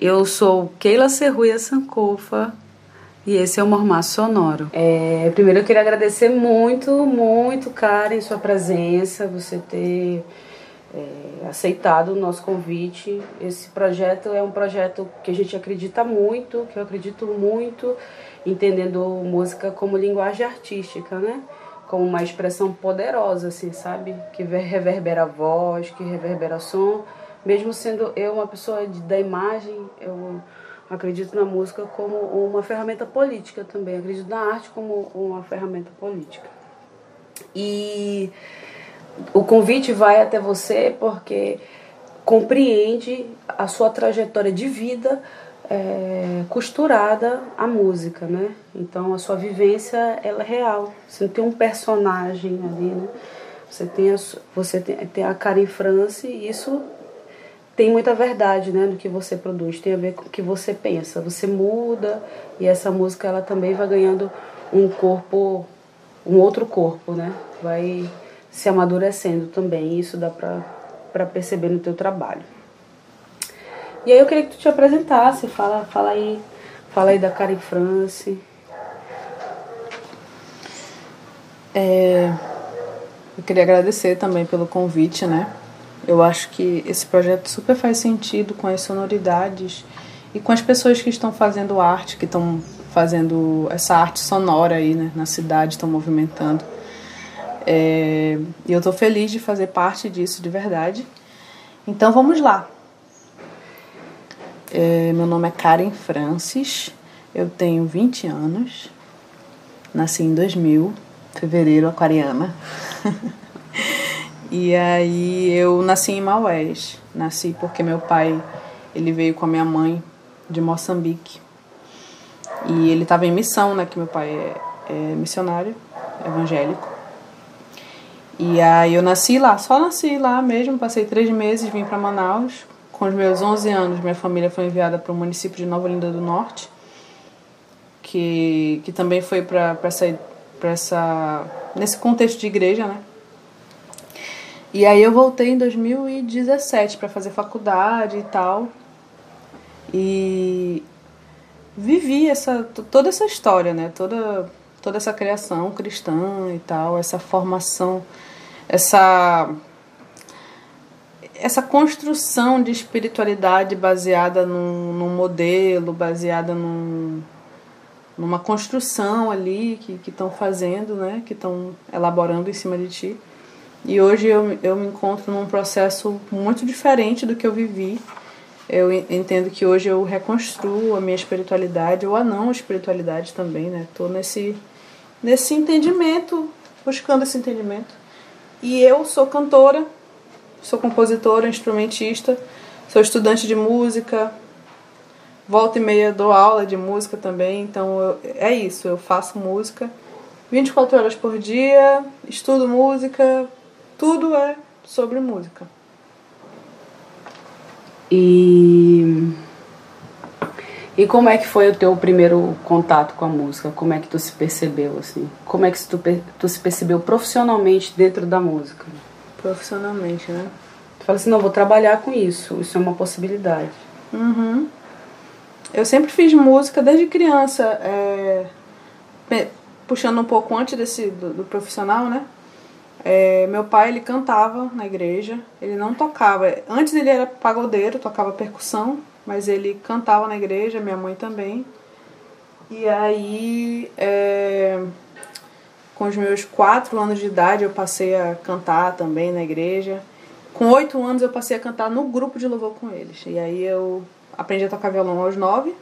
Eu sou Keila Serruia Sankofa e esse é o Mormaço Sonoro. É, primeiro eu queria agradecer muito, muito, Karen, sua presença, você ter é, aceitado o nosso convite. Esse projeto é um projeto que a gente acredita muito, que eu acredito muito, entendendo música como linguagem artística, né? Como uma expressão poderosa, assim, sabe? Que reverbera a voz, que reverbera som. Mesmo sendo eu uma pessoa de, da imagem, eu acredito na música como uma ferramenta política também. Acredito na arte como uma ferramenta política. E o convite vai até você porque compreende a sua trajetória de vida é, costurada à música, né? Então a sua vivência ela é real. Você não tem um personagem ali, né? Você tem a, você tem, tem a Karen France e isso tem muita verdade, né, no que você produz. Tem a ver com o que você pensa. Você muda e essa música ela também vai ganhando um corpo, um outro corpo, né? Vai se amadurecendo também. Isso dá pra perceber no teu trabalho. E aí eu queria que tu te apresentasse, fala, fala aí, fala aí da Karen France. É, eu queria agradecer também pelo convite, né? Eu acho que esse projeto super faz sentido com as sonoridades e com as pessoas que estão fazendo arte, que estão fazendo essa arte sonora aí né, na cidade, estão movimentando. É, e eu estou feliz de fazer parte disso de verdade. Então vamos lá. É, meu nome é Karen Francis, eu tenho 20 anos, nasci em 2000, fevereiro, aquariana. e aí eu nasci em Maués, nasci porque meu pai ele veio com a minha mãe de Moçambique. E ele estava em missão, né, que meu pai é, é missionário evangélico. E aí eu nasci lá, só nasci lá mesmo, passei três meses, vim para Manaus. Com os meus 11 anos, minha família foi enviada para o município de Nova Olinda do Norte, que, que também foi para essa, essa. nesse contexto de igreja, né? E aí eu voltei em 2017 para fazer faculdade e tal. E vivi essa, toda essa história, né? Toda, toda essa criação cristã e tal, essa formação essa essa construção de espiritualidade baseada num, num modelo, baseada num, numa construção ali que estão fazendo, né? que estão elaborando em cima de ti. E hoje eu, eu me encontro num processo muito diferente do que eu vivi. Eu entendo que hoje eu reconstruo a minha espiritualidade, ou a não espiritualidade também, né? Estou nesse, nesse entendimento, buscando esse entendimento. E eu sou cantora, sou compositora, instrumentista, sou estudante de música, volta e meia dou aula de música também, então eu, é isso, eu faço música 24 horas por dia, estudo música, tudo é sobre música. E e como é que foi o teu primeiro contato com a música? Como é que tu se percebeu assim? Como é que tu, tu se percebeu profissionalmente dentro da música? Profissionalmente, né? Tu fala assim, não, vou trabalhar com isso, isso é uma possibilidade. Uhum. Eu sempre fiz música desde criança, é, puxando um pouco antes desse do, do profissional, né? É, meu pai ele cantava na igreja, ele não tocava. Antes ele era pagodeiro, tocava percussão, mas ele cantava na igreja, minha mãe também. E aí, é, com os meus quatro anos de idade, eu passei a cantar também na igreja. Com oito anos, eu passei a cantar no grupo de louvor com eles. E aí, eu aprendi a tocar violão aos nove,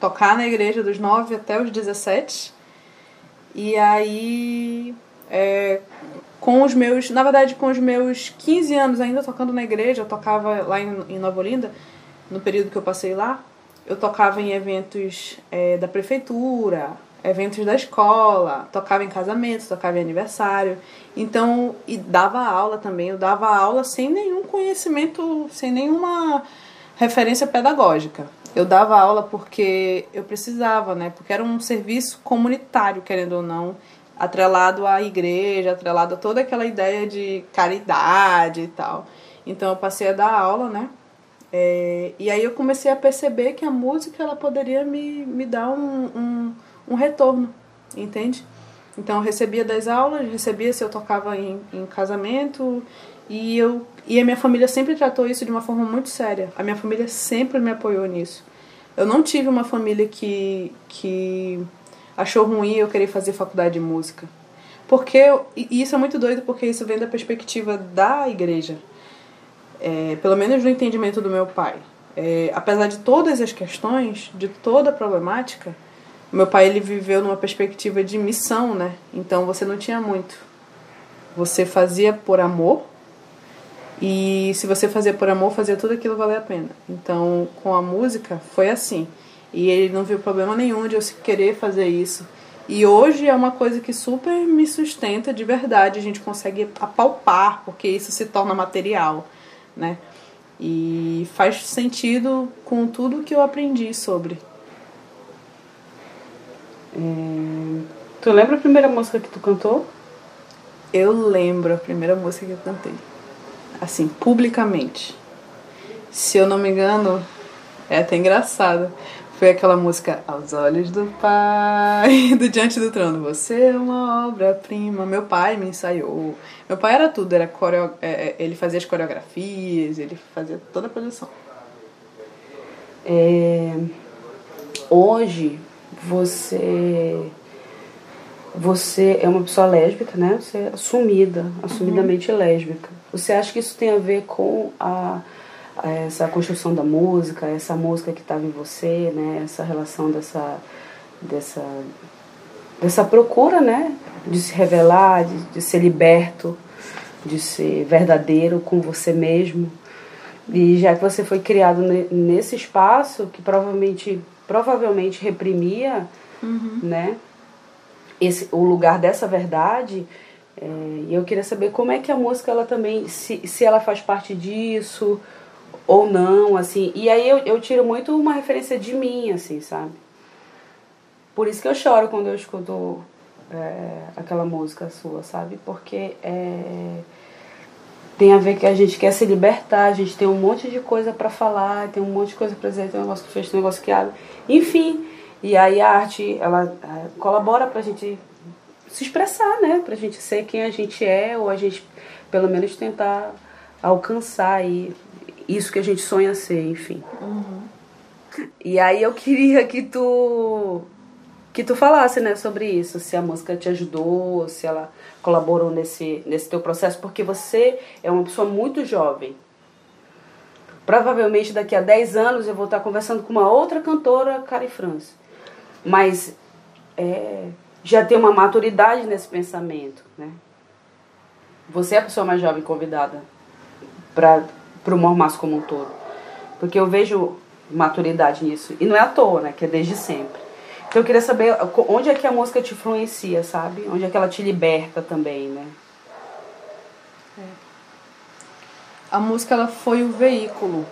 tocar na igreja dos nove até os dezessete. E aí, com os meus, na verdade, com os meus 15 anos ainda tocando na igreja, eu tocava lá em, em Nova Olinda no período que eu passei lá, eu tocava em eventos é, da prefeitura, eventos da escola, tocava em casamentos, tocava em aniversário. Então, e dava aula também. Eu dava aula sem nenhum conhecimento, sem nenhuma referência pedagógica. Eu dava aula porque eu precisava, né? Porque era um serviço comunitário, querendo ou não, atrelado à igreja, atrelado a toda aquela ideia de caridade e tal. Então, eu passei a dar aula, né? É, e aí eu comecei a perceber que a música ela poderia me, me dar um, um, um retorno, entende? Então eu recebia das aulas, recebia se eu tocava em, em casamento e eu e a minha família sempre tratou isso de uma forma muito séria. A minha família sempre me apoiou nisso. Eu não tive uma família que que achou ruim eu querer fazer faculdade de música. Porque e isso é muito doido porque isso vem da perspectiva da igreja. É, pelo menos no entendimento do meu pai. É, apesar de todas as questões, de toda a problemática, meu pai ele viveu numa perspectiva de missão, né? Então você não tinha muito. Você fazia por amor. E se você fazia por amor, fazia tudo aquilo valer a pena. Então, com a música foi assim. E ele não viu problema nenhum de eu querer fazer isso. E hoje é uma coisa que super me sustenta de verdade, a gente consegue apalpar, porque isso se torna material, né? E faz sentido com tudo que eu aprendi sobre. É... Tu lembra a primeira música que tu cantou? Eu lembro a primeira música que eu cantei. Assim, publicamente. Se eu não me engano, é até engraçado. Foi aquela música Aos Olhos do Pai, do Diante do Trono. Você é uma obra-prima. Meu pai me ensaiou. Meu pai era tudo, era coreo... É, é, ele fazia as coreografias, ele fazia toda a produção. É... Hoje, você você é uma pessoa lésbica, né? Você é assumida, assumidamente uhum. lésbica. Você acha que isso tem a ver com a, a essa construção da música, essa música que estava em você, né? Essa relação dessa dessa dessa procura, né? De se revelar, de, de ser liberto, de ser verdadeiro com você mesmo. E já que você foi criado nesse espaço que provavelmente provavelmente reprimia, uhum. né? Esse, o lugar dessa verdade. É, e eu queria saber como é que a música ela também, se, se ela faz parte disso ou não, assim. E aí eu, eu tiro muito uma referência de mim, assim, sabe? Por isso que eu choro quando eu escuto é, aquela música sua, sabe? Porque é, tem a ver que a gente quer se libertar, a gente tem um monte de coisa para falar, tem um monte de coisa para dizer, tem um negócio que fez, tem um negócio que abre. Enfim, e aí a arte, ela é, colabora pra gente se expressar, né? Pra gente ser quem a gente é, ou a gente, pelo menos, tentar alcançar aí isso que a gente sonha ser, enfim. Uhum. E aí eu queria que tu que tu falasse, né, sobre isso, se a música te ajudou, se ela colaborou nesse, nesse teu processo, porque você é uma pessoa muito jovem. Provavelmente daqui a 10 anos eu vou estar conversando com uma outra cantora, Cari France. Mas é, já tem uma maturidade nesse pensamento, né? Você é a pessoa mais jovem convidada para o Mormaço como um todo. Porque eu vejo maturidade nisso. E não é à toa, né? Que é desde sempre. Então eu queria saber onde é que a música te influencia, sabe? Onde é que ela te liberta também, né? É. A música ela foi o veículo.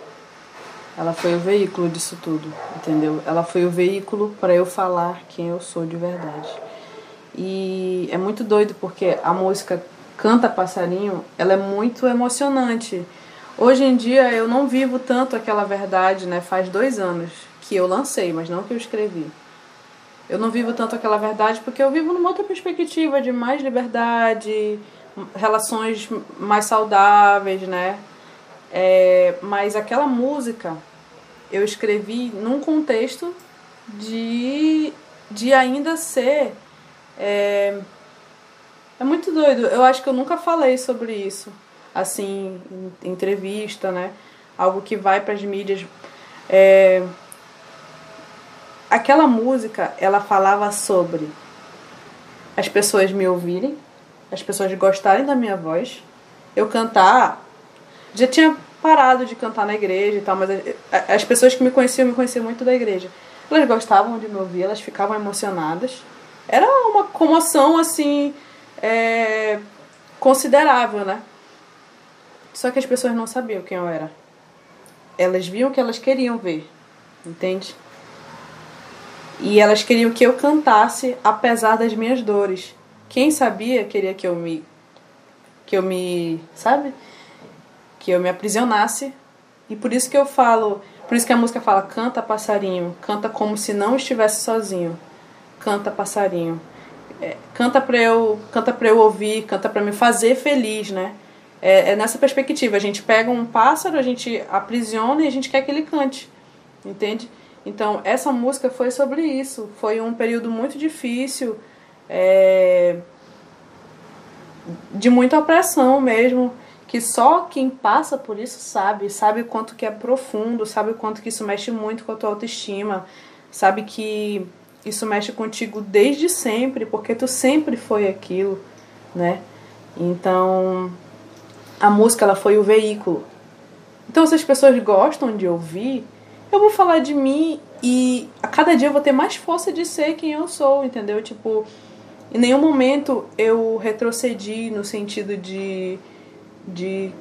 Ela foi o veículo disso tudo, entendeu? Ela foi o veículo para eu falar quem eu sou de verdade. E é muito doido porque a música Canta Passarinho, ela é muito emocionante. Hoje em dia eu não vivo tanto aquela verdade, né? Faz dois anos que eu lancei, mas não que eu escrevi. Eu não vivo tanto aquela verdade porque eu vivo numa outra perspectiva de mais liberdade, relações mais saudáveis, né? É, mas aquela música eu escrevi num contexto de, de ainda ser. É, é muito doido. Eu acho que eu nunca falei sobre isso, assim, entrevista, né? Algo que vai para as mídias. É, aquela música, ela falava sobre as pessoas me ouvirem, as pessoas gostarem da minha voz, eu cantar. Já tinha parado de cantar na igreja e tal, mas as pessoas que me conheciam me conheciam muito da igreja. Elas gostavam de me ouvir, elas ficavam emocionadas. Era uma comoção assim é, considerável, né? Só que as pessoas não sabiam quem eu era. Elas viam o que elas queriam ver, entende? E elas queriam que eu cantasse apesar das minhas dores. Quem sabia queria que eu me que eu me, sabe? Que eu me aprisionasse E por isso que eu falo, por isso que a música fala canta passarinho, canta como se não estivesse sozinho. Canta passarinho. É, canta para eu, canta para eu ouvir, canta para me fazer feliz, né? É, é, nessa perspectiva, a gente pega um pássaro, a gente aprisiona e a gente quer que ele cante. Entende? Então, essa música foi sobre isso. Foi um período muito difícil, é, de muita opressão mesmo que só quem passa por isso sabe, sabe o quanto que é profundo, sabe o quanto que isso mexe muito com a tua autoestima, sabe que isso mexe contigo desde sempre, porque tu sempre foi aquilo, né? Então, a música ela foi o veículo. Então, se as pessoas gostam de ouvir, eu vou falar de mim e a cada dia eu vou ter mais força de ser quem eu sou, entendeu? Tipo, em nenhum momento eu retrocedi no sentido de de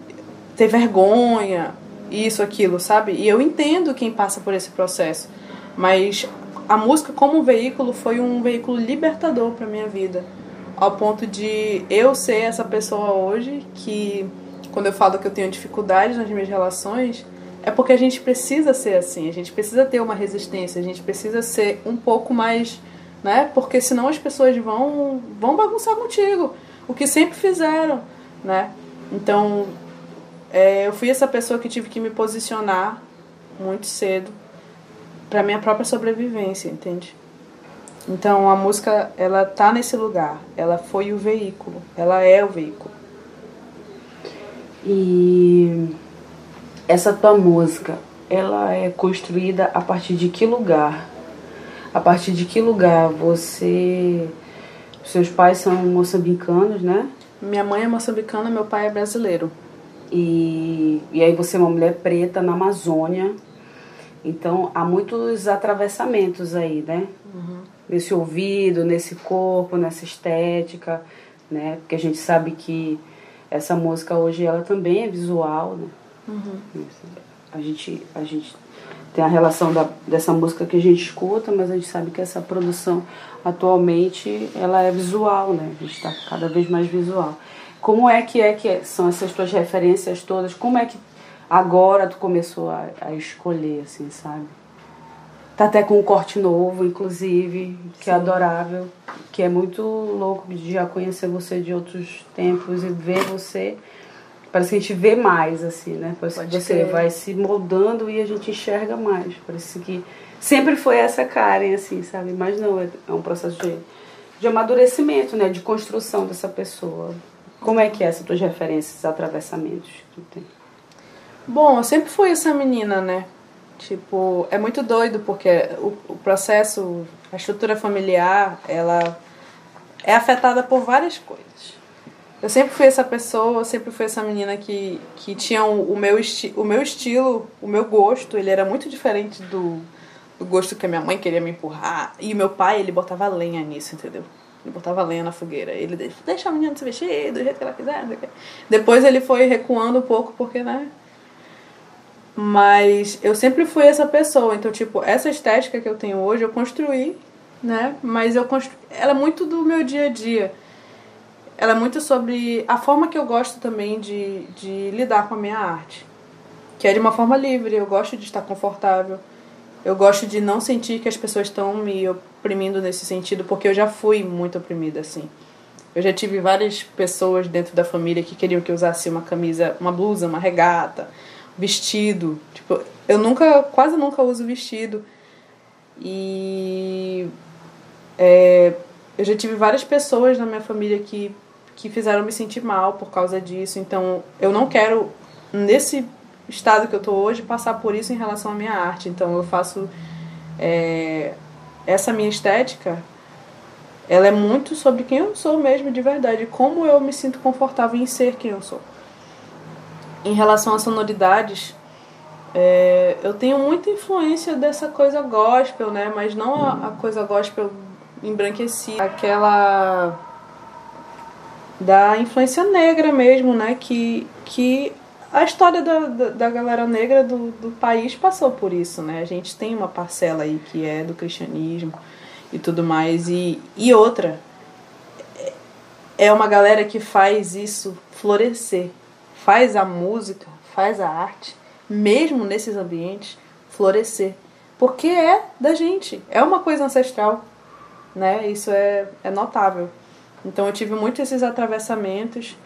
ter vergonha, isso, aquilo, sabe? E eu entendo quem passa por esse processo, mas a música como veículo foi um veículo libertador para minha vida, ao ponto de eu ser essa pessoa hoje que quando eu falo que eu tenho dificuldades nas minhas relações, é porque a gente precisa ser assim, a gente precisa ter uma resistência, a gente precisa ser um pouco mais, né? Porque senão as pessoas vão vão bagunçar contigo, o que sempre fizeram, né? Então, é, eu fui essa pessoa que tive que me posicionar muito cedo para minha própria sobrevivência, entende? Então, a música, ela tá nesse lugar. Ela foi o veículo. Ela é o veículo. E essa tua música, ela é construída a partir de que lugar? A partir de que lugar você seus pais são moçambicanos, né? Minha mãe é moçambicana, meu pai é brasileiro. E, e aí você é uma mulher preta na Amazônia. Então há muitos atravessamentos aí, né? Uhum. Nesse ouvido, nesse corpo, nessa estética, né? Porque a gente sabe que essa música hoje ela também é visual, né? Uhum. A gente, a gente tem a relação da, dessa música que a gente escuta, mas a gente sabe que essa produção atualmente ela é visual, né? A gente está cada vez mais visual. Como é que é que são essas tuas referências todas? Como é que agora tu começou a, a escolher, assim, sabe? Tá até com um corte novo, inclusive, que é Sim. é adorável, que é muito louco de já conhecer você de outros tempos e ver você. Parece que a gente vê mais, assim, né? Parece Pode que você ter. vai se moldando e a gente enxerga mais. Parece que sempre foi essa Karen, assim, sabe? Mas não, é, é um processo de, de amadurecimento, né? De construção dessa pessoa. Como é que é essas tuas referências, atravessamentos que tu tem? Bom, eu sempre fui essa menina, né? Tipo, é muito doido porque o, o processo, a estrutura familiar, ela é afetada por várias coisas. Eu sempre fui essa pessoa, eu sempre fui essa menina que, que tinha o, o, meu esti o meu estilo, o meu gosto, ele era muito diferente do, o gosto que a minha mãe queria me empurrar. E o meu pai, ele botava lenha nisso, entendeu? Ele botava lenha na fogueira. Ele deixa a menina se vestir do jeito que ela quiser. Depois ele foi recuando um pouco, porque, né? Mas eu sempre fui essa pessoa. Então, tipo, essa estética que eu tenho hoje, eu construí, né? Mas eu construí. Ela é muito do meu dia a dia. Ela é muito sobre a forma que eu gosto também de, de lidar com a minha arte. Que é de uma forma livre. Eu gosto de estar confortável eu gosto de não sentir que as pessoas estão me oprimindo nesse sentido, porque eu já fui muito oprimida assim. Eu já tive várias pessoas dentro da família que queriam que eu usasse uma camisa, uma blusa, uma regata, vestido. Tipo, eu nunca, quase nunca uso vestido. E é, eu já tive várias pessoas na minha família que, que fizeram me sentir mal por causa disso. Então, eu não quero, nesse estado que eu estou hoje passar por isso em relação à minha arte. Então eu faço é, essa minha estética, ela é muito sobre quem eu sou mesmo de verdade, como eu me sinto confortável em ser quem eu sou. Em relação às sonoridades, é, eu tenho muita influência dessa coisa gospel, né? Mas não a, a coisa gospel embranquecida, aquela da influência negra mesmo, né? Que, que a história da, da, da, galera negra do, do país passou por isso, né? A gente tem uma parcela aí que é do cristianismo e tudo mais. E, e outra, é uma galera que faz isso florescer, faz a música, faz a arte mesmo nesses ambientes, florescer. Porque é da gente, é uma coisa ancestral, né? Isso é, é notável. Então eu tive muitos esses atravessamentos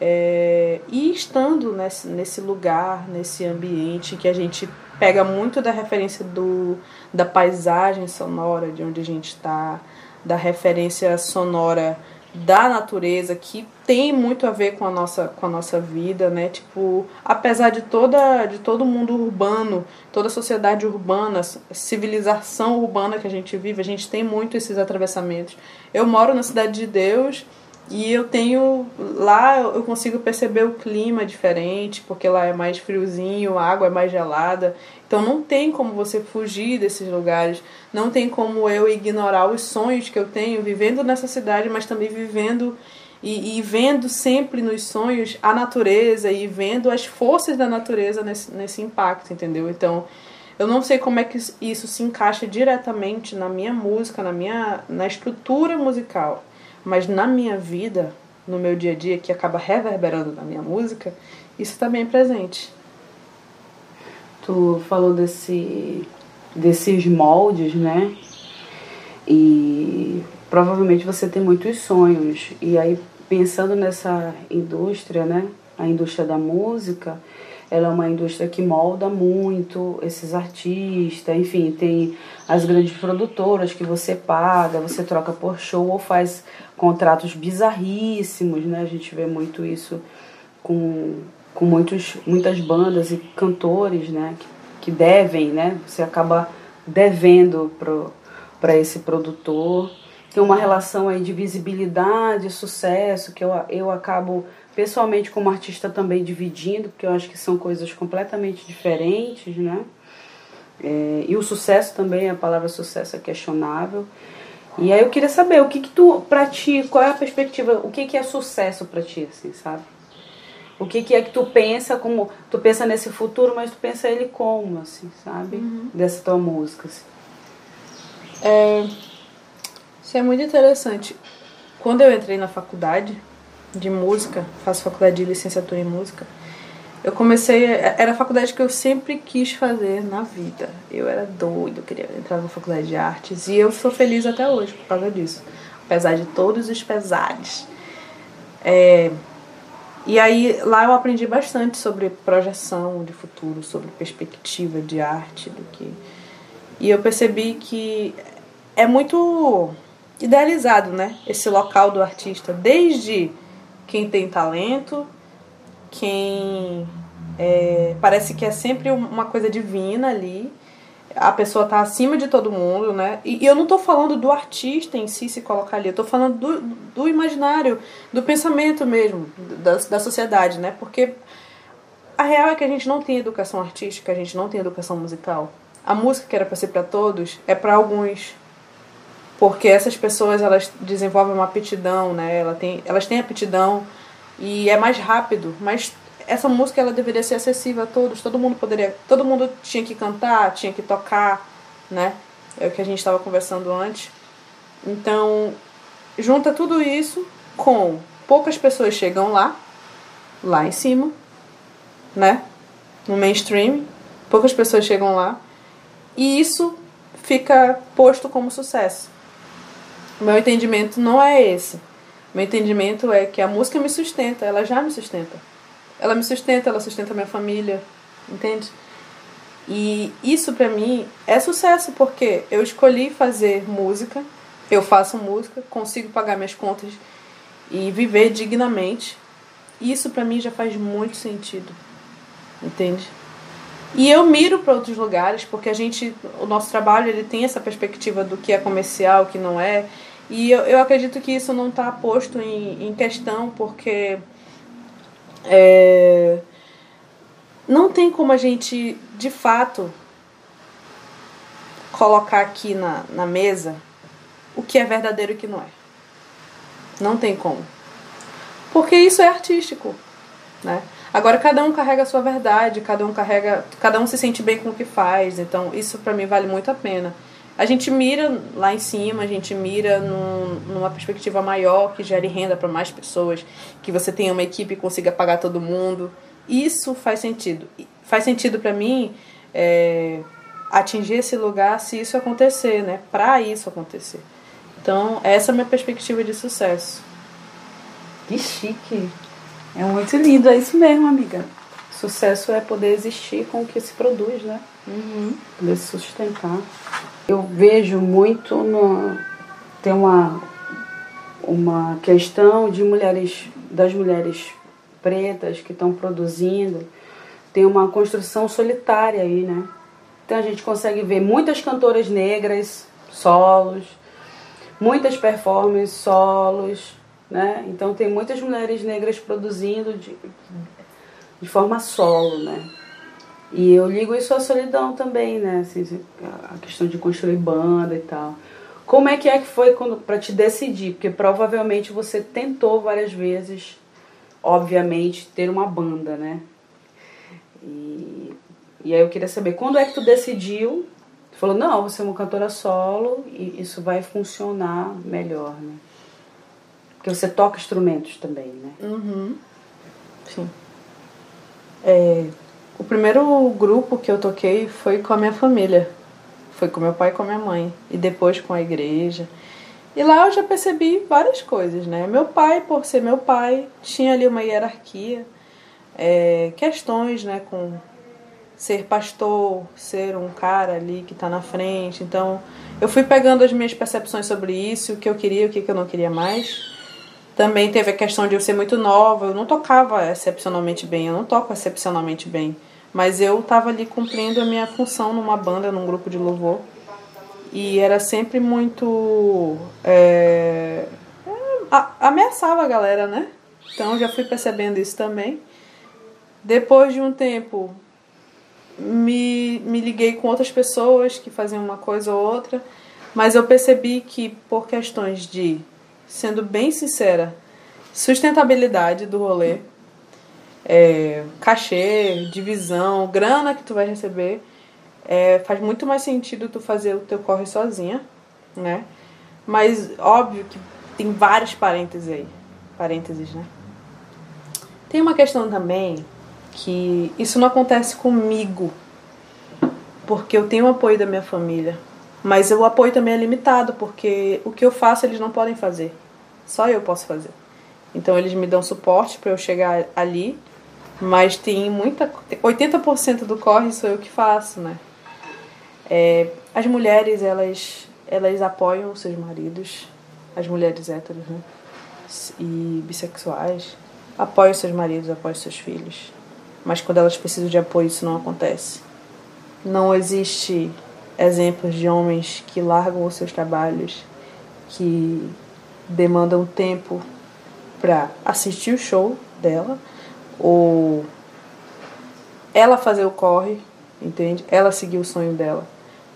é, e estando nesse, nesse lugar, nesse ambiente que a gente pega muito da referência do, da paisagem sonora de onde a gente está, da referência sonora da natureza que tem muito a ver com a nossa com a nossa vida, né? Tipo, apesar de toda de todo mundo urbano, toda a sociedade urbana, civilização urbana que a gente vive, a gente tem muito esses atravessamentos. Eu moro na cidade de Deus, e eu tenho. Lá eu consigo perceber o clima diferente, porque lá é mais friozinho, a água é mais gelada. Então não tem como você fugir desses lugares. Não tem como eu ignorar os sonhos que eu tenho vivendo nessa cidade, mas também vivendo e, e vendo sempre nos sonhos a natureza e vendo as forças da natureza nesse, nesse impacto, entendeu? Então. Eu não sei como é que isso se encaixa diretamente na minha música, na minha na estrutura musical mas na minha vida, no meu dia a dia, que acaba reverberando na minha música, isso também é presente. Tu falou desse, desses moldes, né? E provavelmente você tem muitos sonhos. E aí, pensando nessa indústria, né? A indústria da música, ela é uma indústria que molda muito esses artistas, enfim, tem as grandes produtoras que você paga, você troca por show ou faz contratos bizarríssimos, né? A gente vê muito isso com, com muitos, muitas bandas e cantores, né? Que, que devem, né? Você acaba devendo para esse produtor. Tem uma relação aí de visibilidade, sucesso, que eu, eu acabo pessoalmente como artista também dividindo, porque eu acho que são coisas completamente diferentes, né? É, e o sucesso também, a palavra sucesso é questionável. E aí eu queria saber, o que que tu, pra ti, qual é a perspectiva, o que que é sucesso pra ti, assim, sabe? O que que é que tu pensa como, tu pensa nesse futuro, mas tu pensa ele como, assim, sabe? Uhum. Dessa tua música, assim. É, isso é muito interessante. Quando eu entrei na faculdade de música, faço faculdade de licenciatura em música, eu comecei, era a faculdade que eu sempre quis fazer na vida. Eu era doido, queria entrar na faculdade de artes e eu sou feliz até hoje por causa disso, apesar de todos os pesares. É, e aí lá eu aprendi bastante sobre projeção de futuro, sobre perspectiva de arte, do que e eu percebi que é muito idealizado, né? Esse local do artista, desde quem tem talento quem é, parece que é sempre uma coisa divina ali. A pessoa tá acima de todo mundo, né? E, e eu não tô falando do artista em si se colocar ali, eu tô falando do, do imaginário, do pensamento mesmo, da, da sociedade, né? Porque a real é que a gente não tem educação artística, a gente não tem educação musical. A música que era para ser para todos é para alguns. Porque essas pessoas elas desenvolvem uma aptidão, né? Ela tem, elas têm aptidão e é mais rápido, mas essa música ela deveria ser acessível a todos, todo mundo poderia, todo mundo tinha que cantar, tinha que tocar, né? É o que a gente estava conversando antes. Então, junta tudo isso com poucas pessoas chegam lá, lá em cima, né? No mainstream, poucas pessoas chegam lá, e isso fica posto como sucesso. Meu entendimento não é esse. Meu entendimento é que a música me sustenta, ela já me sustenta. Ela me sustenta, ela sustenta minha família, entende? E isso para mim é sucesso porque eu escolhi fazer música, eu faço música, consigo pagar minhas contas e viver dignamente. Isso para mim já faz muito sentido. Entende? E eu miro para outros lugares porque a gente, o nosso trabalho, ele tem essa perspectiva do que é comercial, o que não é. E eu, eu acredito que isso não está posto em, em questão porque é, não tem como a gente, de fato, colocar aqui na, na mesa o que é verdadeiro e o que não é. Não tem como. Porque isso é artístico, né? Agora cada um carrega a sua verdade, cada um carrega, cada um se sente bem com o que faz, então isso para mim vale muito a pena a gente mira lá em cima, a gente mira num, numa perspectiva maior que gere renda para mais pessoas, que você tenha uma equipe e consiga pagar todo mundo. Isso faz sentido. faz sentido para mim é, atingir esse lugar se isso acontecer, né? Para isso acontecer. Então, essa é a minha perspectiva de sucesso. Que chique. É muito lindo, é isso mesmo, amiga. Sucesso é poder existir com o que se produz, né? Uhum. Poder se sustentar. Eu vejo muito no. Tem uma, uma questão de mulheres, das mulheres pretas que estão produzindo, tem uma construção solitária aí, né? Então a gente consegue ver muitas cantoras negras, solos, muitas performances solos, né? Então tem muitas mulheres negras produzindo de, de forma solo, né? E eu ligo isso à solidão também, né? Assim, a questão de construir banda e tal. Como é que é que foi para te decidir? Porque provavelmente você tentou várias vezes, obviamente, ter uma banda, né? E, e aí eu queria saber, quando é que tu decidiu? Tu falou, não, você é uma cantora solo e isso vai funcionar melhor, né? Porque você toca instrumentos também, né? Uhum. Sim. É, o primeiro grupo que eu toquei foi com a minha família. Foi com meu pai e com a minha mãe. E depois com a igreja. E lá eu já percebi várias coisas, né? Meu pai, por ser meu pai, tinha ali uma hierarquia. É, questões, né? Com ser pastor, ser um cara ali que está na frente. Então, eu fui pegando as minhas percepções sobre isso, o que eu queria, o que eu não queria mais. Também teve a questão de eu ser muito nova, eu não tocava excepcionalmente bem, eu não toco excepcionalmente bem. Mas eu estava ali cumprindo a minha função numa banda, num grupo de louvor. E era sempre muito. É, é, ameaçava a galera, né? Então já fui percebendo isso também. Depois de um tempo, me, me liguei com outras pessoas que faziam uma coisa ou outra, mas eu percebi que por questões de, sendo bem sincera, sustentabilidade do rolê, é, cachê, divisão, grana que tu vai receber, é, faz muito mais sentido tu fazer o teu corre sozinha, né? Mas óbvio que tem vários parênteses aí, parênteses, né? Tem uma questão também que isso não acontece comigo, porque eu tenho o apoio da minha família, mas o apoio também é limitado, porque o que eu faço eles não podem fazer, só eu posso fazer. Então eles me dão suporte para eu chegar ali mas tem muita. 80% do corre sou eu que faço, né? É, as mulheres, elas, elas apoiam os seus maridos, as mulheres héteros, né? E bissexuais. Apoiam seus maridos, apoiam seus filhos. Mas quando elas precisam de apoio, isso não acontece. Não existe exemplos de homens que largam os seus trabalhos, que demandam tempo para assistir o show dela ou ela fazer o corre, entende? Ela seguir o sonho dela.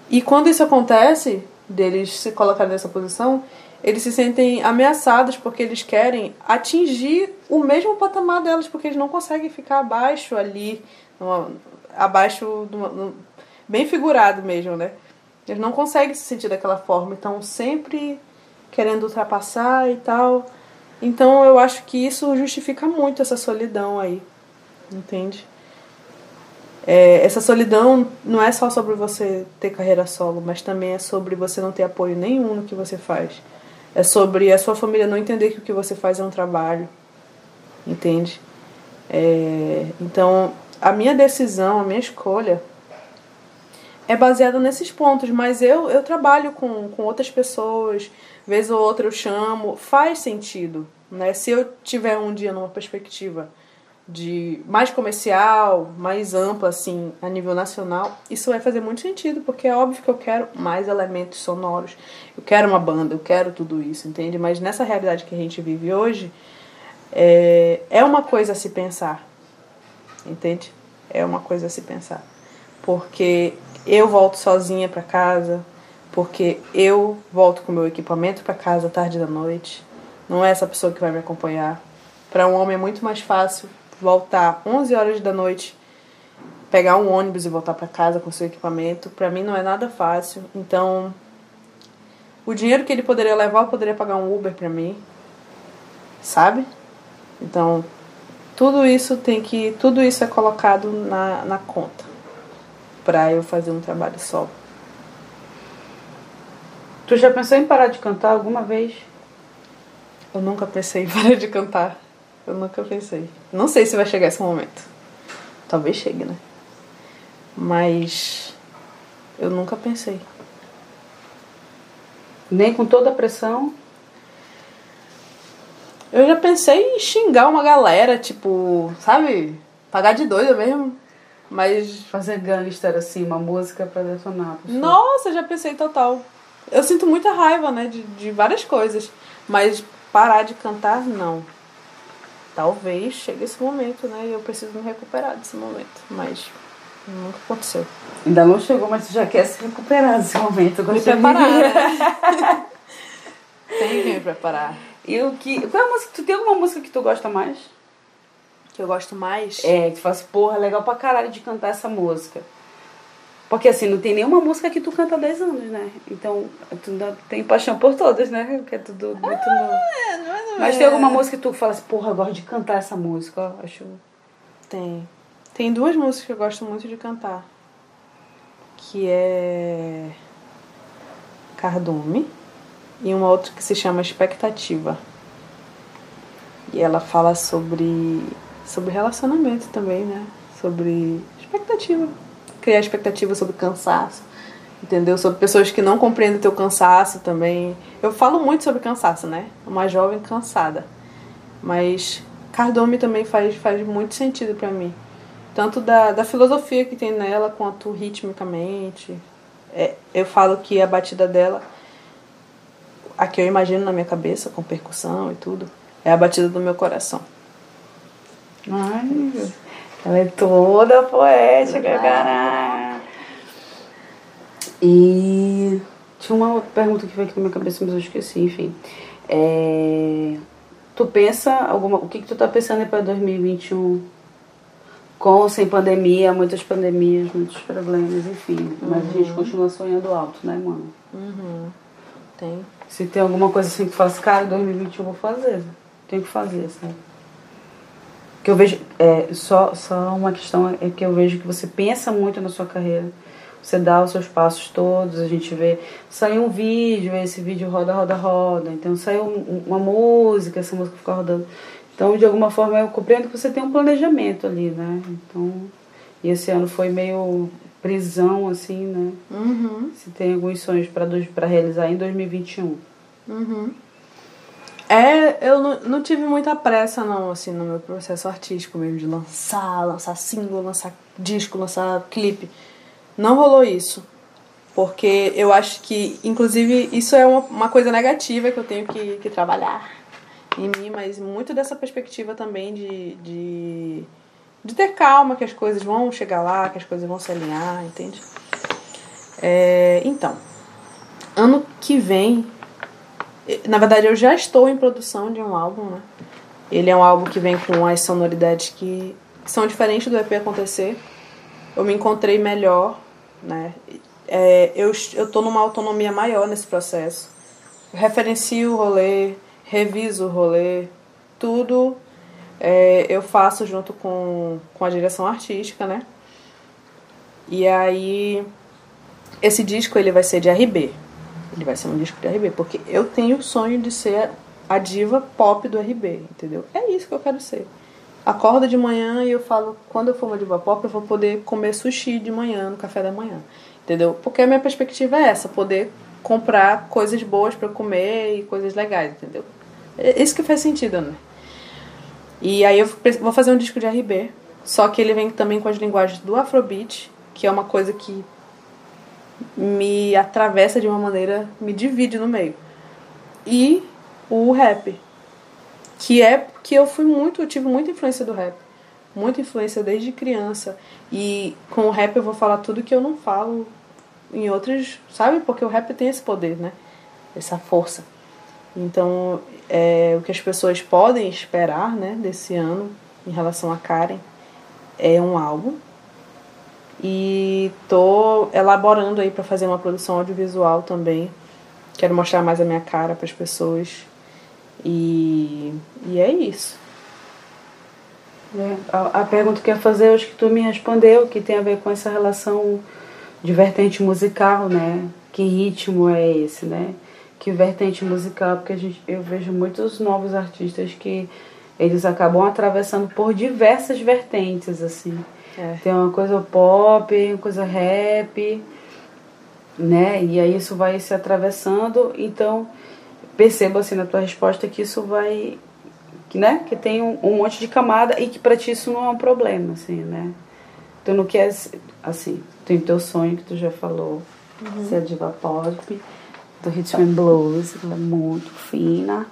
E quando isso acontece, deles se colocarem nessa posição, eles se sentem ameaçados porque eles querem atingir o mesmo patamar delas, porque eles não conseguem ficar abaixo ali, numa, abaixo, numa, bem figurado mesmo, né? Eles não conseguem se sentir daquela forma, então sempre querendo ultrapassar e tal. Então eu acho que isso justifica muito essa solidão aí, entende? É, essa solidão não é só sobre você ter carreira solo, mas também é sobre você não ter apoio nenhum no que você faz. É sobre a sua família não entender que o que você faz é um trabalho, entende? É, então, a minha decisão, a minha escolha é baseada nesses pontos, mas eu, eu trabalho com, com outras pessoas, vez ou outra eu chamo, faz sentido, né? Se eu tiver um dia numa perspectiva de mais comercial, mais ampla assim, a nível nacional, isso vai fazer muito sentido, porque é óbvio que eu quero mais elementos sonoros. Eu quero uma banda, eu quero tudo isso, entende? Mas nessa realidade que a gente vive hoje, é, é uma coisa a se pensar. Entende? É uma coisa a se pensar. Porque eu volto sozinha para casa, porque eu volto com meu equipamento para casa tarde da noite. Não é essa pessoa que vai me acompanhar. Para um homem é muito mais fácil voltar 11 horas da noite, pegar um ônibus e voltar para casa com seu equipamento. Para mim não é nada fácil. Então, o dinheiro que ele poderia levar, eu poderia pagar um Uber para mim. Sabe? Então, tudo isso tem que. Tudo isso é colocado na, na conta para eu fazer um trabalho solo. Tu já pensou em parar de cantar alguma vez? Eu nunca pensei em parar de cantar. Eu nunca pensei. Não sei se vai chegar esse momento. Talvez chegue, né? Mas eu nunca pensei. Nem com toda a pressão? Eu já pensei em xingar uma galera, tipo, sabe? Pagar de doida mesmo. Mas. Fazer gangster assim, uma música pra detonar. Nossa, já pensei total. Eu sinto muita raiva, né? De, de várias coisas. Mas parar de cantar, não. Talvez chegue esse momento, né? E eu preciso me recuperar desse momento. Mas nunca aconteceu. Ainda não chegou, mas tu já quer se recuperar desse momento. Me preparar, né? Tem que me preparar. E o que. Qual é a música? Tu tem alguma música que tu gosta mais? Que eu gosto mais? É, que tu fala assim, porra, legal pra caralho de cantar essa música. Porque assim, não tem nenhuma música que tu canta há 10 anos, né? Então, tu ainda tem paixão por todas, né? Porque é tudo muito ah, novo. É, não é, não Mas tem alguma música que tu fala assim, porra, eu gosto de cantar essa música, ó, acho. Tem. Tem duas músicas que eu gosto muito de cantar. Que é. Cardume e uma outra que se chama Expectativa. E ela fala sobre sobre relacionamento também, né? Sobre expectativa, criar expectativa sobre cansaço, entendeu? Sobre pessoas que não compreendem o teu cansaço também. Eu falo muito sobre cansaço, né? Uma jovem cansada. Mas Cardomi também faz, faz muito sentido para mim. Tanto da, da filosofia que tem nela, quanto ritmicamente. É, eu falo que a batida dela a que eu imagino na minha cabeça, com percussão e tudo, é a batida do meu coração. Ai, ela é toda poética, cara. E tinha uma outra pergunta que veio aqui na minha cabeça, mas eu esqueci, enfim. É... Tu pensa alguma. O que, que tu tá pensando aí para 2021? Com ou sem pandemia, muitas pandemias, muitos problemas, enfim. Mas uhum. a gente uhum. continua sonhando alto, né, mano? Uhum. Tem. Se tem alguma coisa assim que fala assim, cara, 2021 eu vou fazer. Tenho que fazer, sabe? Que eu vejo. É, só, só uma questão é que eu vejo que você pensa muito na sua carreira. Você dá os seus passos todos, a gente vê. Sai um vídeo, esse vídeo roda, roda, roda. Então sai um, uma música, essa música fica rodando. Então, de alguma forma, eu compreendo que você tem um planejamento ali, né? Então. E esse ano foi meio prisão, assim, né? Uhum. Se tem alguns sonhos para realizar em 2021. Uhum. É, eu não, não tive muita pressa, não, assim, no meu processo artístico mesmo, de lançar, lançar single, lançar disco, lançar clipe. Não rolou isso. Porque eu acho que, inclusive, isso é uma, uma coisa negativa que eu tenho que, que trabalhar em mim, mas muito dessa perspectiva também de, de de ter calma que as coisas vão chegar lá, que as coisas vão se alinhar, entende? É, então, ano que vem, na verdade eu já estou em produção de um álbum, né? Ele é um álbum que vem com as sonoridades que são diferentes do EP acontecer. Eu me encontrei melhor, né? É, eu, eu tô numa autonomia maior nesse processo. Eu referencio o rolê, reviso o rolê, tudo é, eu faço junto com, com a direção artística, né? E aí, esse disco ele vai ser de RB. Ele vai ser um disco de RB, porque eu tenho o sonho de ser a diva pop do RB, entendeu? É isso que eu quero ser. Acordo de manhã e eu falo, quando eu for uma diva pop, eu vou poder comer sushi de manhã, no café da manhã, entendeu? Porque a minha perspectiva é essa, poder comprar coisas boas para comer e coisas legais, entendeu? É isso que faz sentido, né? E aí eu vou fazer um disco de RB, só que ele vem também com as linguagens do Afrobeat, que é uma coisa que me atravessa de uma maneira, me divide no meio. E o rap, que é que eu fui muito, eu tive muita influência do rap, muita influência desde criança. E com o rap eu vou falar tudo que eu não falo em outros, sabe? Porque o rap tem esse poder, né? Essa força. Então, é, o que as pessoas podem esperar né, desse ano em relação a Karen é um álbum. E tô elaborando aí para fazer uma produção audiovisual também. Quero mostrar mais a minha cara para as pessoas. E, e é isso. É, a, a, pergunta que eu ia fazer, acho que tu me respondeu, que tem a ver com essa relação de vertente musical, né? Que ritmo é esse, né? Que vertente musical, porque a gente, eu vejo muitos novos artistas que eles acabam atravessando por diversas vertentes, assim. É. Tem uma coisa pop, uma coisa rap, né? E aí isso vai se atravessando, então percebo assim na tua resposta que isso vai né? Que tem um, um monte de camada e que para ti isso não é um problema, assim, né? Tu não quer, assim, tem teu sonho que tu já falou, uhum. ser diva pop, do rhythm and blues, ela é muito fina,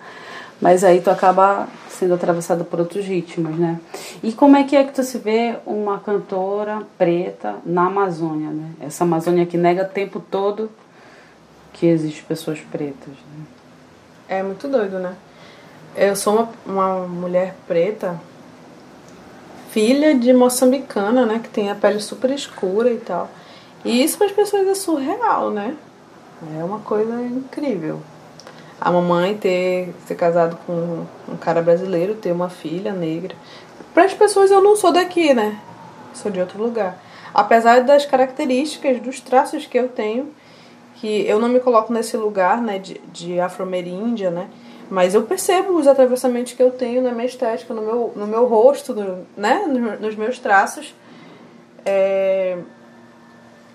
mas aí tu acaba sendo atravessada por outros ritmos, né? E como é que é que tu se vê uma cantora preta na Amazônia, né? Essa Amazônia que nega o tempo todo que existem pessoas pretas, né? É muito doido, né? Eu sou uma, uma mulher preta, filha de moçambicana, né? Que tem a pele super escura e tal. E isso para as pessoas é surreal, né? É uma coisa incrível. A mamãe ter ser casado com um cara brasileiro, ter uma filha negra. Para as pessoas eu não sou daqui, né? Sou de outro lugar. Apesar das características, dos traços que eu tenho, que eu não me coloco nesse lugar, né, de, de afro-ameríndia, né? Mas eu percebo os atravessamentos que eu tenho na minha estética, no meu, no meu rosto, no, né? nos meus traços. É...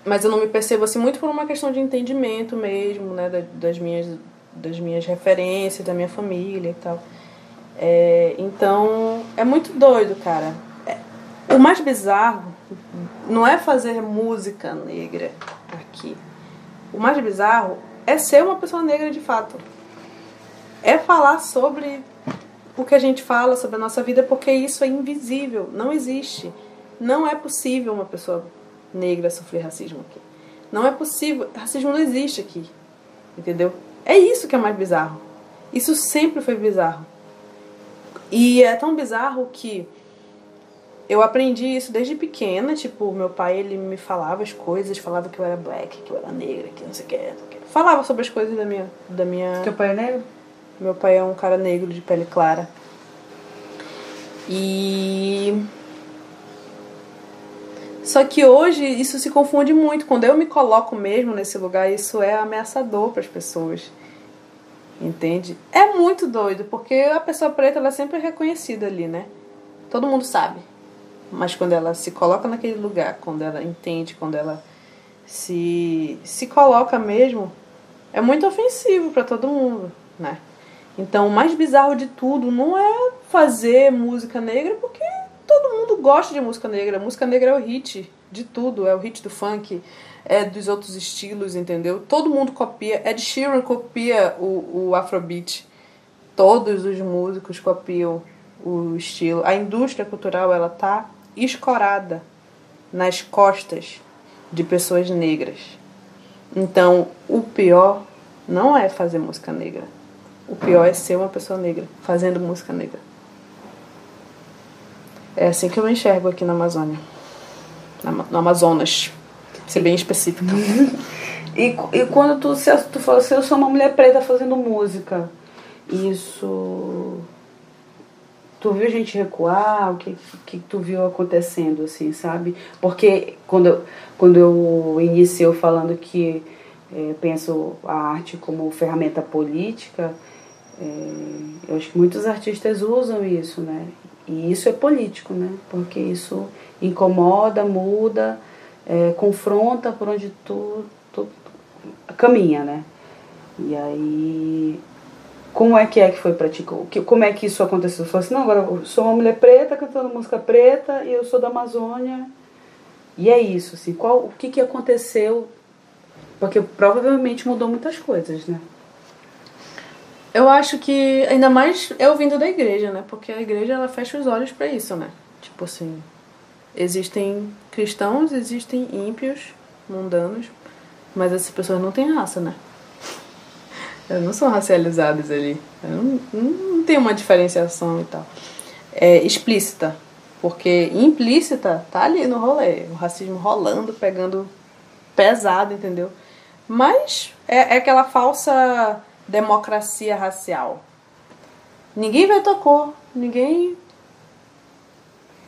Mas eu não me percebo assim muito por uma questão de entendimento mesmo, né? Das minhas, das minhas referências, da minha família e tal. É... Então, é muito doido, cara. É... O mais bizarro não é fazer música negra aqui. O mais bizarro é ser uma pessoa negra de fato é falar sobre o que a gente fala, sobre a nossa vida, porque isso é invisível, não existe. Não é possível uma pessoa negra sofrer racismo aqui. Não é possível, racismo não existe aqui. Entendeu? É isso que é mais bizarro. Isso sempre foi bizarro. E é tão bizarro que eu aprendi isso desde pequena, tipo, meu pai ele me falava as coisas, falava que eu era black, que eu era negra, que não sei o que, falava sobre as coisas da minha da minha Teu pai é negro? Meu pai é um cara negro de pele clara. E. Só que hoje isso se confunde muito. Quando eu me coloco mesmo nesse lugar, isso é ameaçador para as pessoas. Entende? É muito doido, porque a pessoa preta ela sempre é reconhecida ali, né? Todo mundo sabe. Mas quando ela se coloca naquele lugar, quando ela entende, quando ela se, se coloca mesmo, é muito ofensivo para todo mundo, né? Então, o mais bizarro de tudo não é fazer música negra, porque todo mundo gosta de música negra. Música negra é o hit de tudo, é o hit do funk, é dos outros estilos, entendeu? Todo mundo copia. Ed Sheeran copia o, o Afrobeat. Todos os músicos copiam o estilo. A indústria cultural, ela tá escorada nas costas de pessoas negras. Então, o pior não é fazer música negra o pior é ser uma pessoa negra, fazendo música negra. É assim que eu me enxergo aqui na Amazônia. No Amazonas. Ser bem específico. e, e quando tu, tu fala assim, eu sou uma mulher preta fazendo música, isso. Tu viu a gente recuar? O que, que tu viu acontecendo, assim, sabe? Porque quando, quando eu iniciei falando que é, penso a arte como ferramenta política, é, eu acho que muitos artistas usam isso, né? E isso é político, né? Porque isso incomoda, muda, é, confronta por onde tu, tu, caminha, né? E aí, como é que é que foi pra ti? Como é que isso aconteceu? Você falou assim, não, agora eu sou uma mulher preta cantando música preta e eu sou da Amazônia. E é isso, assim, qual, o que, que aconteceu? Porque provavelmente mudou muitas coisas, né? Eu acho que ainda mais eu vindo da igreja, né? Porque a igreja ela fecha os olhos para isso, né? Tipo assim, existem cristãos, existem ímpios, mundanos, mas essas pessoas não têm raça, né? Elas não são racializadas ali. Não, não tem uma diferenciação e tal. É explícita, porque implícita tá ali no rolê. O racismo rolando, pegando pesado, entendeu? Mas é, é aquela falsa democracia racial. Ninguém vetou cor, ninguém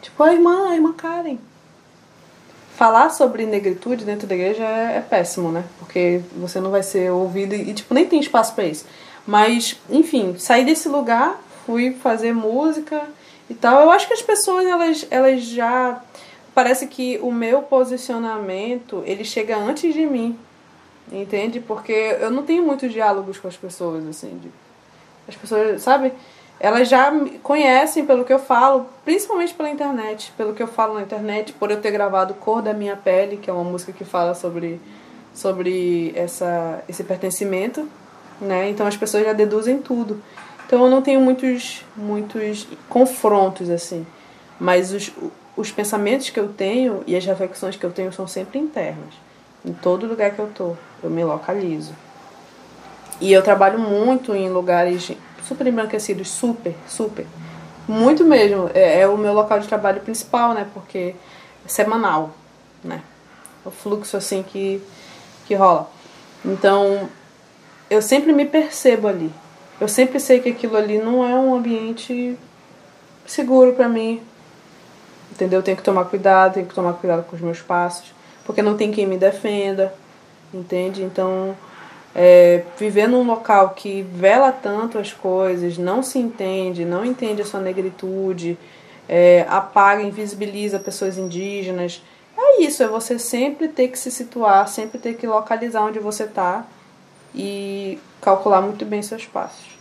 Tipo, a irmã, a irmã Karen. Falar sobre negritude dentro da igreja é, é péssimo, né? Porque você não vai ser ouvido e, tipo, nem tem espaço para isso. Mas, enfim, saí desse lugar, fui fazer música e tal. Eu acho que as pessoas, elas, elas já... Parece que o meu posicionamento, ele chega antes de mim. Entende? Porque eu não tenho muitos diálogos com as pessoas, assim. De... As pessoas, sabe? Elas já me conhecem pelo que eu falo, principalmente pela internet. Pelo que eu falo na internet, por eu ter gravado Cor da Minha Pele, que é uma música que fala sobre, sobre essa, esse pertencimento. Né? Então as pessoas já deduzem tudo. Então eu não tenho muitos, muitos confrontos, assim. Mas os, os pensamentos que eu tenho e as reflexões que eu tenho são sempre internas. Em todo lugar que eu tô, eu me localizo. E eu trabalho muito em lugares super embranquecidos, super, super. Muito mesmo. É, é o meu local de trabalho principal, né? Porque é semanal, né? O fluxo assim que, que rola. Então, eu sempre me percebo ali. Eu sempre sei que aquilo ali não é um ambiente seguro para mim. Entendeu? Eu tenho que tomar cuidado, tenho que tomar cuidado com os meus passos porque não tem quem me defenda, entende? Então, é, viver num local que vela tanto as coisas, não se entende, não entende a sua negritude, é, apaga, invisibiliza pessoas indígenas. É isso, é você sempre ter que se situar, sempre ter que localizar onde você está e calcular muito bem seus passos.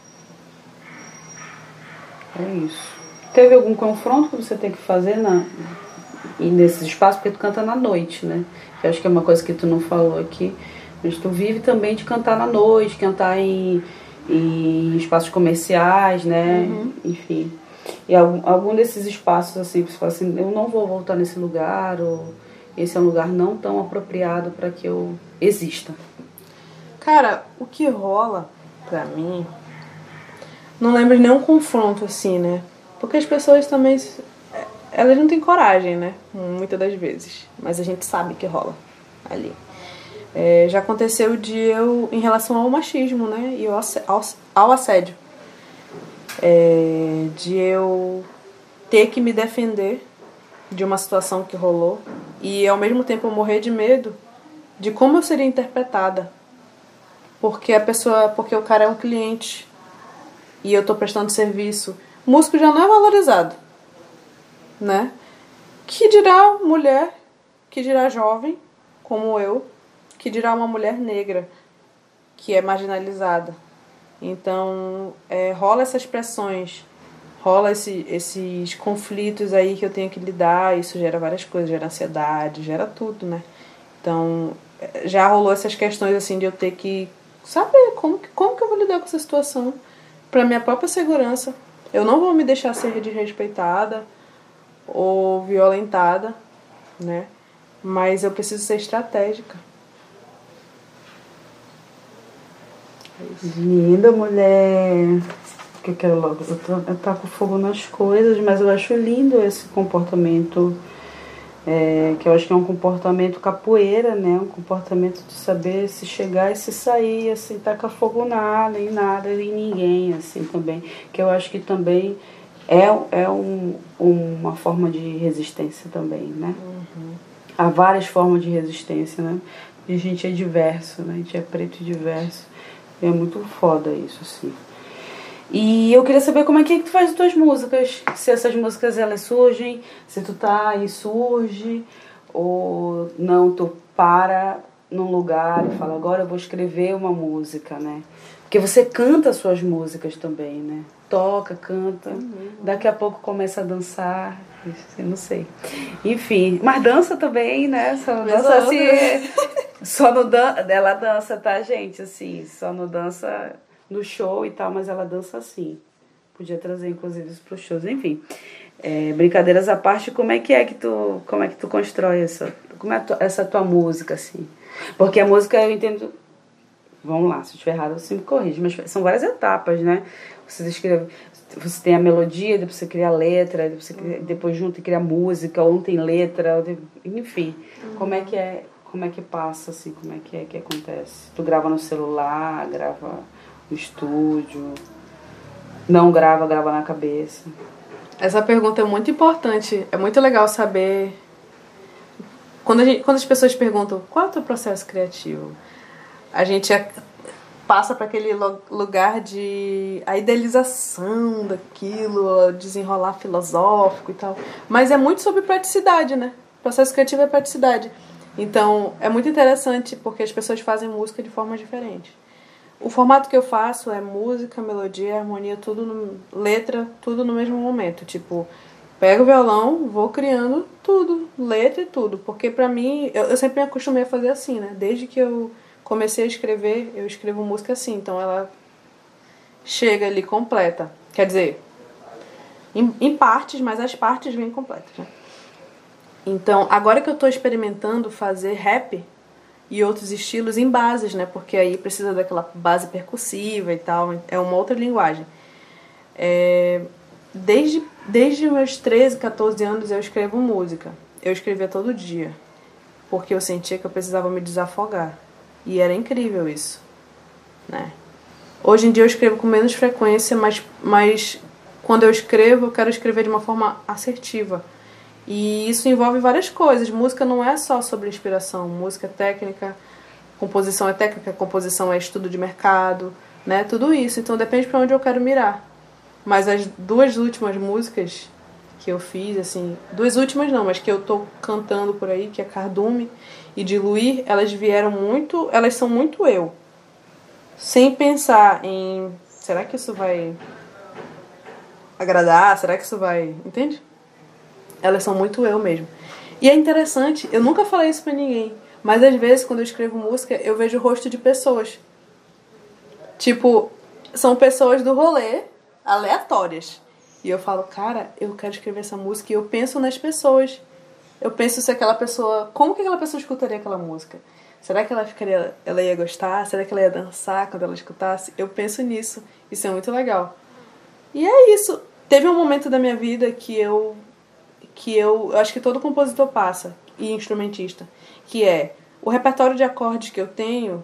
É isso. Teve algum confronto que você tem que fazer na, e nesses espaços, porque tu canta na noite, né? Eu acho que é uma coisa que tu não falou aqui, mas tu vive também de cantar na noite, cantar em, em espaços comerciais, né? Uhum. Enfim. E algum, algum desses espaços, assim, você fala assim, eu não vou voltar nesse lugar, ou esse é um lugar não tão apropriado para que eu exista. Cara, o que rola pra mim, não lembro de nenhum confronto assim, né? Porque as pessoas também elas não têm coragem, né? Muitas das vezes. Mas a gente sabe que rola ali. É, já aconteceu de eu, em relação ao machismo, né? E ao, ao assédio. É, de eu ter que me defender de uma situação que rolou e ao mesmo tempo morrer de medo de como eu seria interpretada. Porque a pessoa, porque o cara é um cliente e eu tô prestando serviço. O músico já não é valorizado né? Que dirá mulher, que dirá jovem, como eu, que dirá uma mulher negra, que é marginalizada. Então, é, rola essas pressões, rola esse, esses conflitos aí que eu tenho que lidar, isso gera várias coisas, gera ansiedade, gera tudo, né? Então, já rolou essas questões assim de eu ter que saber como, como que eu vou lidar com essa situação para minha própria segurança. Eu não vou me deixar ser desrespeitada ou violentada, né? Mas eu preciso ser estratégica. É Linda mulher. Que eu quero logo. Eu, tô, eu taco fogo nas coisas, mas eu acho lindo esse comportamento. É, que eu acho que é um comportamento capoeira, né? Um comportamento de saber se chegar e se sair, assim, tacar fogo nada, em nada, em ninguém, assim, também. Que eu acho que também é, é um, uma forma de resistência também, né? Uhum. Há várias formas de resistência, né? E a gente é diverso, né? A gente é preto e diverso. E é muito foda isso, assim. E eu queria saber como é que, é que tu faz as tuas músicas. Se essas músicas elas surgem, se tu tá e surge, ou não, tu para num lugar e fala, agora eu vou escrever uma música, né? Porque você canta suas músicas também, né? Toca, canta, uhum. daqui a pouco começa a dançar, não sei. Enfim, mas dança também, né? Só não dança assim. Só no dan ela dança, tá, gente? Assim, só no dança no show e tal, mas ela dança assim. Podia trazer, inclusive, isso para os shows, enfim. É, brincadeiras à parte, como é que é que tu, como é que tu constrói essa, como é tua, essa tua música, assim? Porque a música, eu entendo, Vamos lá, se eu estiver errado, você me corrige. Mas são várias etapas, né? Você escreve, você tem a melodia, depois você cria a letra, depois, você cria, depois junta e cria música, ou não tem letra, enfim. Uhum. Como é que é, como é que passa, assim, como é que é que acontece? Tu grava no celular, grava no estúdio, não grava, grava na cabeça. Essa pergunta é muito importante. É muito legal saber. Quando, gente, quando as pessoas perguntam qual é o teu processo criativo, a gente é, passa para aquele lugar de a idealização daquilo, desenrolar filosófico e tal. Mas é muito sobre praticidade, né? O processo criativo é praticidade. Então, é muito interessante porque as pessoas fazem música de forma diferente. O formato que eu faço é música, melodia, harmonia, tudo no, letra, tudo no mesmo momento. Tipo, pego o violão, vou criando tudo, letra e tudo. Porque pra mim, eu, eu sempre me acostumei a fazer assim, né? Desde que eu comecei a escrever, eu escrevo música assim. Então ela chega ali completa. Quer dizer, em, em partes, mas as partes vêm completas, né? Então, agora que eu tô experimentando fazer rap, e outros estilos em bases, né? Porque aí precisa daquela base percussiva e tal, é uma outra linguagem. É, desde, desde meus 13, 14 anos eu escrevo música. Eu escrevia todo dia, porque eu sentia que eu precisava me desafogar. E era incrível isso, né? Hoje em dia eu escrevo com menos frequência, mas, mas quando eu escrevo, eu quero escrever de uma forma assertiva e isso envolve várias coisas. Música não é só sobre inspiração, música é técnica, composição é técnica, composição é estudo de mercado, né? Tudo isso. Então depende para onde eu quero mirar. Mas as duas últimas músicas que eu fiz, assim, duas últimas não, mas que eu tô cantando por aí, que é Cardume e Diluir, elas vieram muito, elas são muito eu. Sem pensar em será que isso vai agradar? Será que isso vai, entende? Elas são muito eu mesmo. E é interessante, eu nunca falei isso pra ninguém, mas às vezes quando eu escrevo música, eu vejo o rosto de pessoas. Tipo, são pessoas do rolê, aleatórias. E eu falo, cara, eu quero escrever essa música e eu penso nas pessoas. Eu penso se aquela pessoa. Como que aquela pessoa escutaria aquela música? Será que ela ficaria. Ela ia gostar? Será que ela ia dançar quando ela escutasse? Eu penso nisso. Isso é muito legal. E é isso. Teve um momento da minha vida que eu que eu, eu acho que todo compositor passa, e instrumentista, que é o repertório de acordes que eu tenho,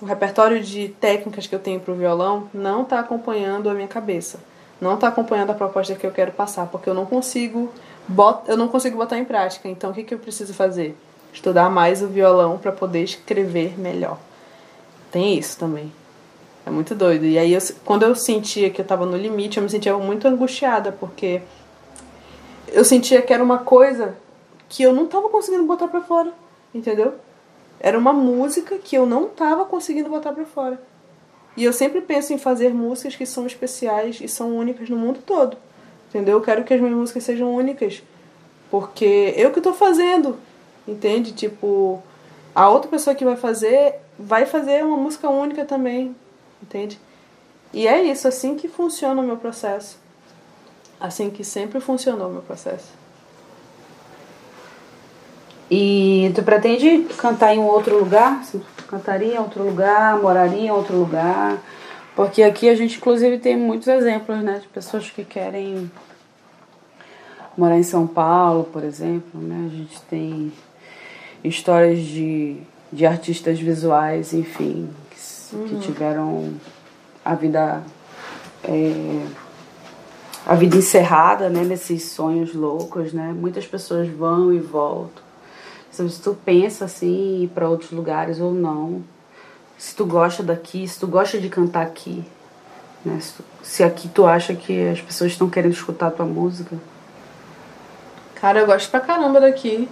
o repertório de técnicas que eu tenho para o violão, não está acompanhando a minha cabeça. Não está acompanhando a proposta que eu quero passar, porque eu não consigo bot, eu não consigo botar em prática. Então o que, que eu preciso fazer? Estudar mais o violão para poder escrever melhor. Tem isso também. É muito doido. E aí, eu, quando eu sentia que eu estava no limite, eu me sentia muito angustiada, porque eu sentia que era uma coisa que eu não tava conseguindo botar pra fora, entendeu? Era uma música que eu não tava conseguindo botar pra fora. E eu sempre penso em fazer músicas que são especiais e são únicas no mundo todo. Entendeu? Eu quero que as minhas músicas sejam únicas. Porque eu que tô fazendo. Entende? Tipo, a outra pessoa que vai fazer vai fazer uma música única também. Entende? E é isso, assim que funciona o meu processo assim que sempre funcionou o meu processo. E tu pretende cantar em outro lugar? Cantaria em outro lugar, moraria em outro lugar? Porque aqui a gente, inclusive, tem muitos exemplos, né? De pessoas que querem morar em São Paulo, por exemplo, né? A gente tem histórias de, de artistas visuais, enfim, que, uhum. que tiveram a vida... É, a vida encerrada, né, nesses sonhos loucos, né? Muitas pessoas vão e voltam. Se tu pensa assim ir para outros lugares ou não, se tu gosta daqui, se tu gosta de cantar aqui, né? Se, tu, se aqui tu acha que as pessoas estão querendo escutar a tua música. Cara, eu gosto pra caramba daqui.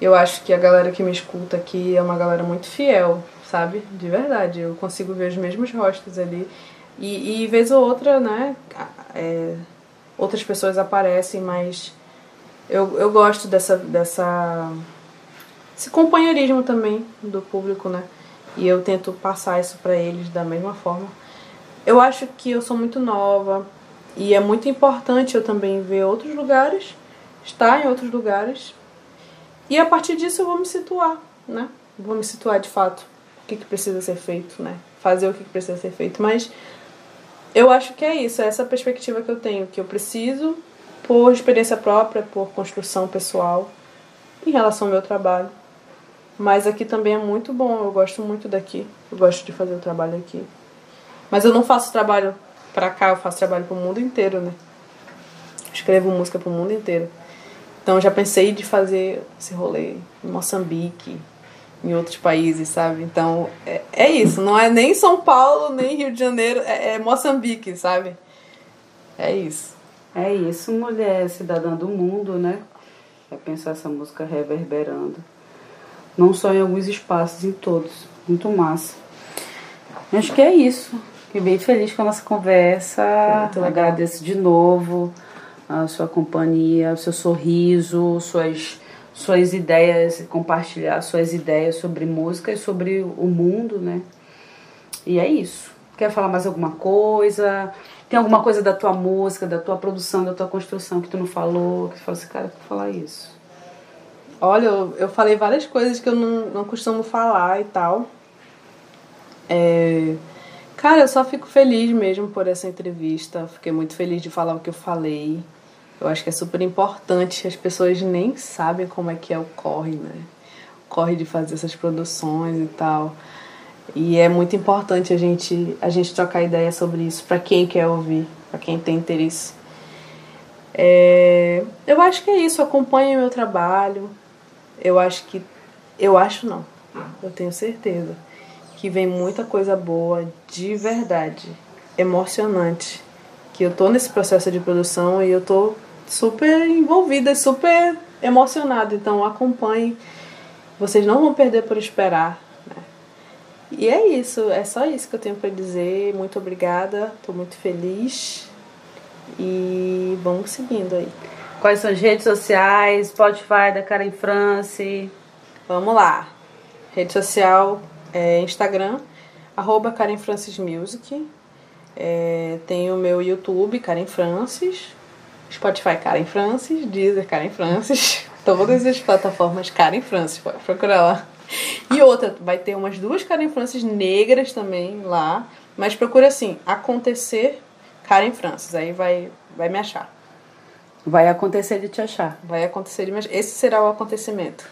Eu acho que a galera que me escuta aqui é uma galera muito fiel, sabe? De verdade. Eu consigo ver os mesmos rostos ali. E, e vez ou outra, né? É, outras pessoas aparecem, mas eu, eu gosto dessa, dessa esse companheirismo também do público, né? E eu tento passar isso para eles da mesma forma. Eu acho que eu sou muito nova e é muito importante eu também ver outros lugares, estar em outros lugares. E a partir disso eu vou me situar, né? Vou me situar de fato o que, que precisa ser feito, né? Fazer o que, que precisa ser feito. Mas eu acho que é isso, é essa perspectiva que eu tenho, que eu preciso, por experiência própria, por construção pessoal, em relação ao meu trabalho. Mas aqui também é muito bom, eu gosto muito daqui, eu gosto de fazer o trabalho aqui. Mas eu não faço trabalho para cá, eu faço trabalho para o mundo inteiro, né? escrevo música pro mundo inteiro. Então já pensei de fazer esse rolê em Moçambique, em outros países, sabe? Então é, é isso, não é nem São Paulo, nem Rio de Janeiro, é, é Moçambique, sabe? É isso. É isso, mulher cidadã do mundo, né? É pensar essa música reverberando. Não só em alguns espaços, em todos. Muito massa. Acho que é isso. Fiquei bem feliz com a nossa conversa. Agradeço de novo a sua companhia, o seu sorriso, suas, suas ideias, compartilhar suas ideias sobre música e sobre o mundo, né? E é isso. Quer falar mais alguma coisa? Tem alguma coisa da tua música, da tua produção, da tua construção que tu não falou? Que tu fala assim, cara, tu falar isso. Olha, eu, eu falei várias coisas que eu não, não costumo falar e tal. É... Cara, eu só fico feliz mesmo por essa entrevista. Fiquei muito feliz de falar o que eu falei. Eu acho que é super importante. As pessoas nem sabem como é que é o corre, né? O corre de fazer essas produções e tal. E é muito importante a gente a gente trocar ideia sobre isso para quem quer ouvir, para quem tem interesse. É, eu acho que é isso. Acompanhe o meu trabalho. Eu acho que eu acho não. Eu tenho certeza que vem muita coisa boa de verdade, emocionante. Que eu tô nesse processo de produção e eu tô super envolvida, super emocionada. Então acompanhe. Vocês não vão perder por esperar. Né? E é isso, é só isso que eu tenho para dizer. Muito obrigada, tô muito feliz. E vamos seguindo aí. Quais são as redes sociais? Spotify da Karen France. Vamos lá. Rede social é Instagram, arroba Karen Francis Music. É, tem o meu YouTube, Karen Francis. Spotify, Karen Francis. Deezer, Karen Francis. Todas as plataformas Karen Francis, pode procurar lá. E outra, vai ter umas duas Karen Francis negras também lá. Mas procura assim, acontecer Karen Francis. Aí vai, vai me achar. Vai acontecer de te achar. Vai acontecer de me achar. Esse será o acontecimento.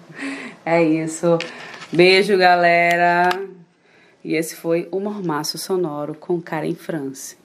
é isso. Beijo, galera. E esse foi o Mormaço Sonoro com Karen France.